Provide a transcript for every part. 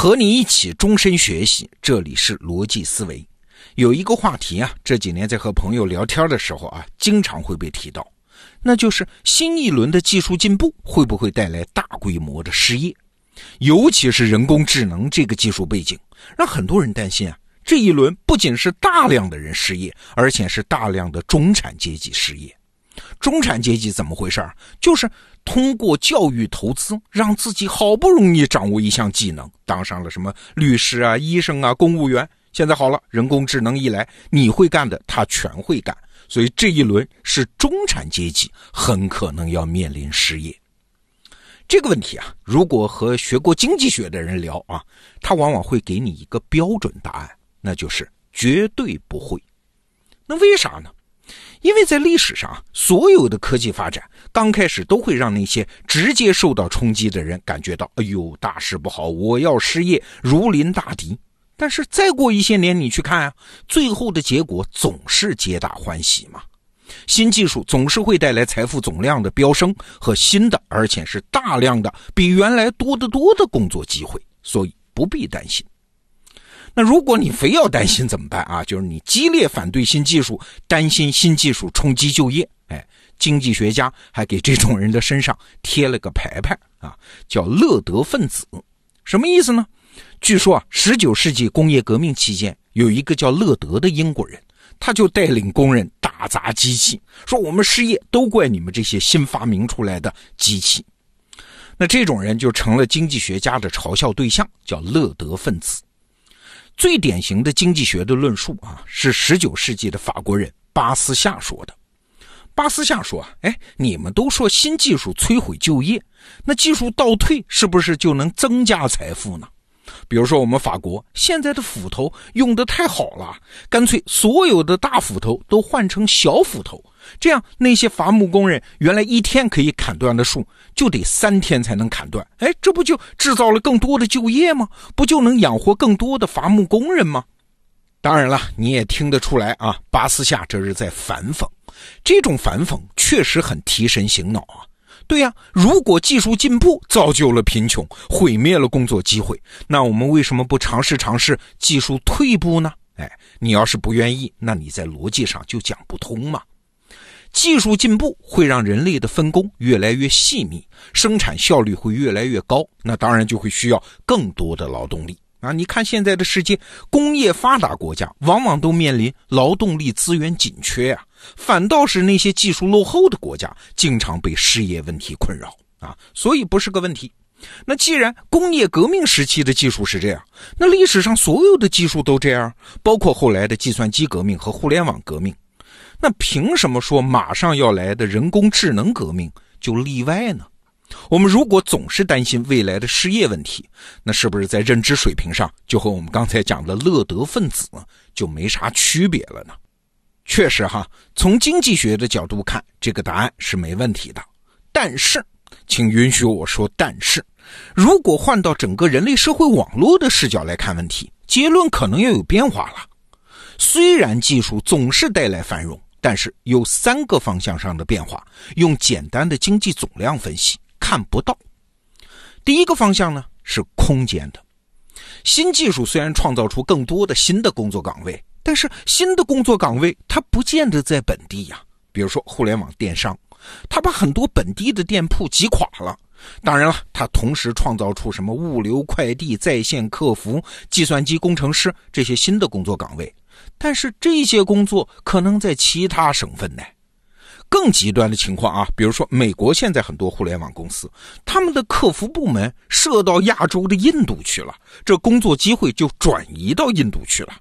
和你一起终身学习，这里是逻辑思维。有一个话题啊，这几年在和朋友聊天的时候啊，经常会被提到，那就是新一轮的技术进步会不会带来大规模的失业？尤其是人工智能这个技术背景，让很多人担心啊，这一轮不仅是大量的人失业，而且是大量的中产阶级失业。中产阶级怎么回事儿？就是通过教育投资，让自己好不容易掌握一项技能，当上了什么律师啊、医生啊、公务员。现在好了，人工智能一来，你会干的他全会干，所以这一轮是中产阶级很可能要面临失业。这个问题啊，如果和学过经济学的人聊啊，他往往会给你一个标准答案，那就是绝对不会。那为啥呢？因为在历史上，所有的科技发展刚开始都会让那些直接受到冲击的人感觉到，哎呦，大事不好，我要失业，如临大敌。但是再过一些年，你去看啊，最后的结果总是皆大欢喜嘛。新技术总是会带来财富总量的飙升和新的，而且是大量的比原来多得多的工作机会，所以不必担心。那如果你非要担心怎么办啊？就是你激烈反对新技术，担心新技术冲击就业。哎，经济学家还给这种人的身上贴了个牌牌啊，叫乐德分子。什么意思呢？据说啊，十九世纪工业革命期间，有一个叫乐德的英国人，他就带领工人打砸机器，说我们失业都怪你们这些新发明出来的机器。那这种人就成了经济学家的嘲笑对象，叫乐德分子。最典型的经济学的论述啊，是十九世纪的法国人巴斯夏说的。巴斯夏说啊，哎，你们都说新技术摧毁就业，那技术倒退是不是就能增加财富呢？比如说我们法国现在的斧头用的太好了，干脆所有的大斧头都换成小斧头。这样，那些伐木工人原来一天可以砍断的树，就得三天才能砍断。哎，这不就制造了更多的就业吗？不就能养活更多的伐木工人吗？当然了，你也听得出来啊，巴斯夏这是在反讽。这种反讽确实很提神醒脑啊。对呀，如果技术进步造就了贫穷，毁灭了工作机会，那我们为什么不尝试尝试技术退步呢？哎，你要是不愿意，那你在逻辑上就讲不通嘛。技术进步会让人类的分工越来越细密，生产效率会越来越高，那当然就会需要更多的劳动力啊！你看现在的世界，工业发达国家往往都面临劳动力资源紧缺啊，反倒是那些技术落后的国家经常被失业问题困扰啊，所以不是个问题。那既然工业革命时期的技术是这样，那历史上所有的技术都这样，包括后来的计算机革命和互联网革命。那凭什么说马上要来的人工智能革命就例外呢？我们如果总是担心未来的失业问题，那是不是在认知水平上就和我们刚才讲的乐德分子就没啥区别了呢？确实哈，从经济学的角度看，这个答案是没问题的。但是，请允许我说，但是，如果换到整个人类社会网络的视角来看问题，结论可能要有变化了。虽然技术总是带来繁荣。但是有三个方向上的变化，用简单的经济总量分析看不到。第一个方向呢是空间的，新技术虽然创造出更多的新的工作岗位，但是新的工作岗位它不见得在本地呀。比如说互联网电商，它把很多本地的店铺挤垮了。当然了，它同时创造出什么物流、快递、在线客服、计算机工程师这些新的工作岗位。但是这些工作可能在其他省份呢。更极端的情况啊，比如说美国现在很多互联网公司，他们的客服部门设到亚洲的印度去了，这工作机会就转移到印度去了。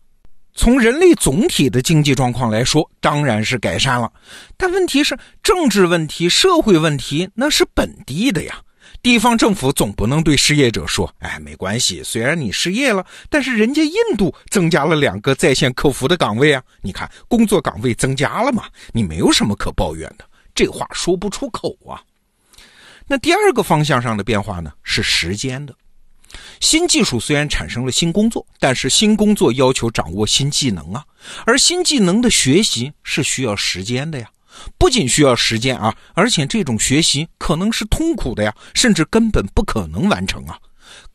从人类总体的经济状况来说，当然是改善了，但问题是政治问题、社会问题那是本地的呀。地方政府总不能对失业者说：“哎，没关系，虽然你失业了，但是人家印度增加了两个在线客服的岗位啊，你看工作岗位增加了嘛，你没有什么可抱怨的。”这话说不出口啊。那第二个方向上的变化呢，是时间的。新技术虽然产生了新工作，但是新工作要求掌握新技能啊，而新技能的学习是需要时间的呀。不仅需要时间啊，而且这种学习可能是痛苦的呀，甚至根本不可能完成啊。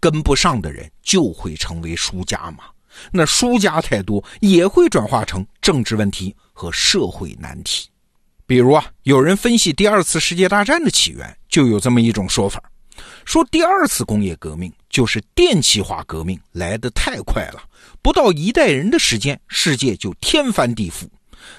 跟不上的人就会成为输家嘛。那输家太多，也会转化成政治问题和社会难题。比如啊，有人分析第二次世界大战的起源，就有这么一种说法，说第二次工业革命就是电气化革命来得太快了，不到一代人的时间，世界就天翻地覆，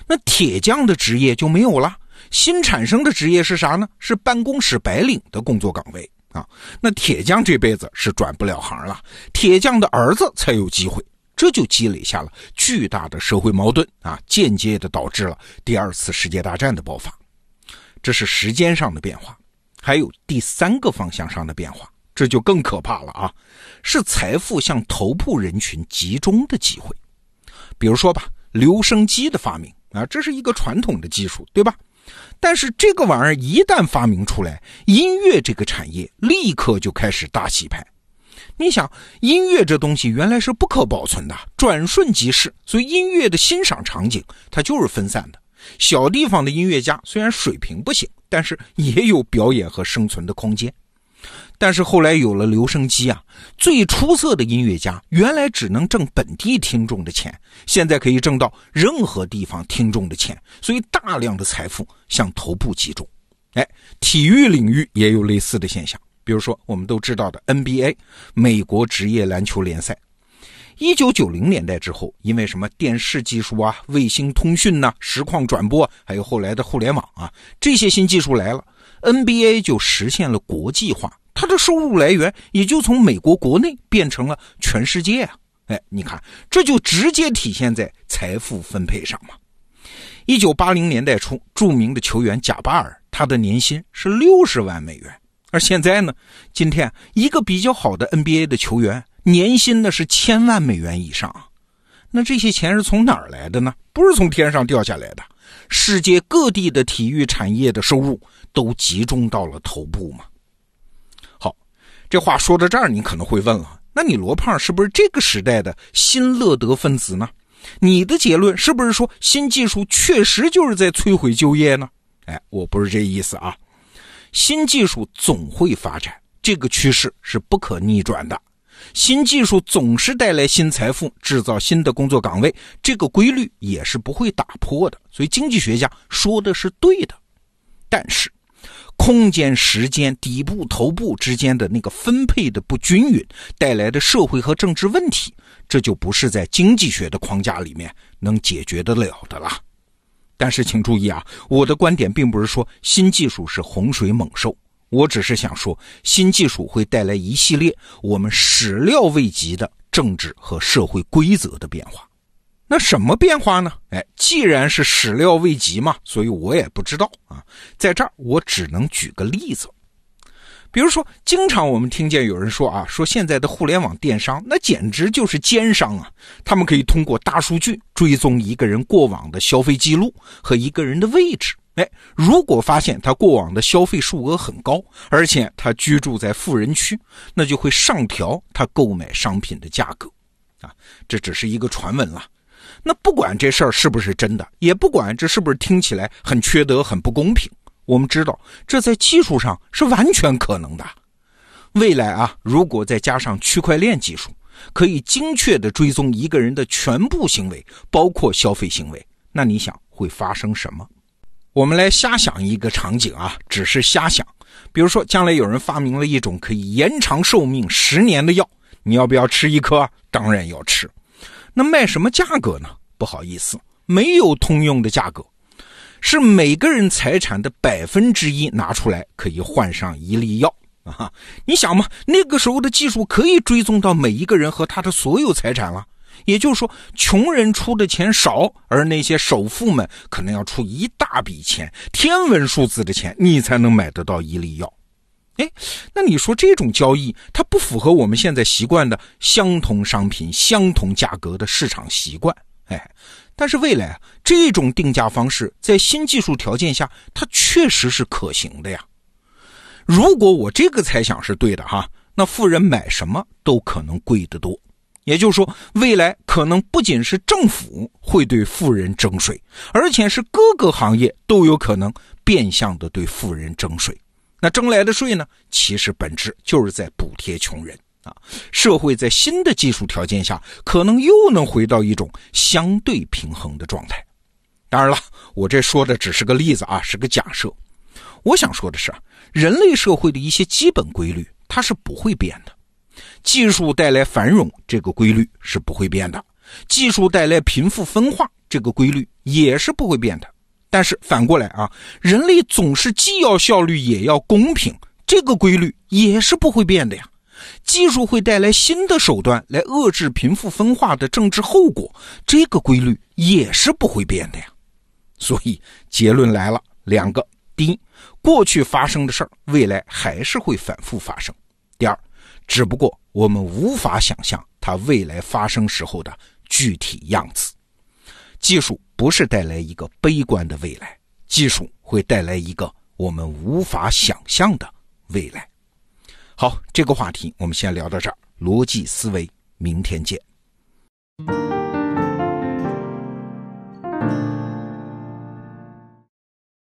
那铁匠的职业就没有了。新产生的职业是啥呢？是办公室白领的工作岗位啊。那铁匠这辈子是转不了行了，铁匠的儿子才有机会。这就积累下了巨大的社会矛盾啊，间接的导致了第二次世界大战的爆发。这是时间上的变化，还有第三个方向上的变化，这就更可怕了啊！是财富向头部人群集中的机会。比如说吧，留声机的发明啊，这是一个传统的技术，对吧？但是这个玩意儿一旦发明出来，音乐这个产业立刻就开始大洗牌。你想，音乐这东西原来是不可保存的，转瞬即逝，所以音乐的欣赏场景它就是分散的。小地方的音乐家虽然水平不行，但是也有表演和生存的空间。但是后来有了留声机啊，最出色的音乐家原来只能挣本地听众的钱，现在可以挣到任何地方听众的钱，所以大量的财富向头部集中。哎，体育领域也有类似的现象，比如说我们都知道的 NBA 美国职业篮球联赛，一九九零年代之后，因为什么电视技术啊、卫星通讯呐、实况转播，还有后来的互联网啊，这些新技术来了，NBA 就实现了国际化。它的收入来源也就从美国国内变成了全世界啊！哎，你看，这就直接体现在财富分配上嘛。一九八零年代初，著名的球员贾巴尔，他的年薪是六十万美元，而现在呢，今天一个比较好的 NBA 的球员年薪呢是千万美元以上。那这些钱是从哪儿来的呢？不是从天上掉下来的，世界各地的体育产业的收入都集中到了头部嘛。好这话说到这儿，你可能会问了：那你罗胖是不是这个时代的新乐德分子呢？你的结论是不是说新技术确实就是在摧毁就业呢？哎，我不是这意思啊。新技术总会发展，这个趋势是不可逆转的。新技术总是带来新财富，制造新的工作岗位，这个规律也是不会打破的。所以经济学家说的是对的，但是。空间、时间、底部、头部之间的那个分配的不均匀带来的社会和政治问题，这就不是在经济学的框架里面能解决得了的了。但是请注意啊，我的观点并不是说新技术是洪水猛兽，我只是想说，新技术会带来一系列我们始料未及的政治和社会规则的变化。那什么变化呢？哎，既然是始料未及嘛，所以我也不知道啊。在这儿，我只能举个例子，比如说，经常我们听见有人说啊，说现在的互联网电商那简直就是奸商啊！他们可以通过大数据追踪一个人过往的消费记录和一个人的位置。哎，如果发现他过往的消费数额很高，而且他居住在富人区，那就会上调他购买商品的价格。啊，这只是一个传闻了。那不管这事儿是不是真的，也不管这是不是听起来很缺德、很不公平，我们知道这在技术上是完全可能的。未来啊，如果再加上区块链技术，可以精确的追踪一个人的全部行为，包括消费行为，那你想会发生什么？我们来瞎想一个场景啊，只是瞎想。比如说，将来有人发明了一种可以延长寿命十年的药，你要不要吃一颗？当然要吃。那卖什么价格呢？不好意思，没有通用的价格，是每个人财产的百分之一拿出来可以换上一粒药啊！你想嘛，那个时候的技术可以追踪到每一个人和他的所有财产了。也就是说，穷人出的钱少，而那些首富们可能要出一大笔钱，天文数字的钱，你才能买得到一粒药。哎，那你说这种交易，它不符合我们现在习惯的相同商品、相同价格的市场习惯。哎，但是未来啊，这种定价方式在新技术条件下，它确实是可行的呀。如果我这个猜想是对的哈，那富人买什么都可能贵得多。也就是说，未来可能不仅是政府会对富人征税，而且是各个行业都有可能变相的对富人征税。那征来的税呢？其实本质就是在补贴穷人啊，社会在新的技术条件下，可能又能回到一种相对平衡的状态。当然了，我这说的只是个例子啊，是个假设。我想说的是，人类社会的一些基本规律它是不会变的。技术带来繁荣这个规律是不会变的，技术带来贫富分化这个规律也是不会变的。但是反过来啊，人类总是既要效率也要公平，这个规律也是不会变的呀。技术会带来新的手段来遏制贫富分化的政治后果，这个规律也是不会变的呀。所以结论来了，两个：第一，过去发生的事儿，未来还是会反复发生；第二，只不过我们无法想象它未来发生时候的具体样子。技术不是带来一个悲观的未来，技术会带来一个我们无法想象的未来。好，这个话题我们先聊到这儿。逻辑思维，明天见。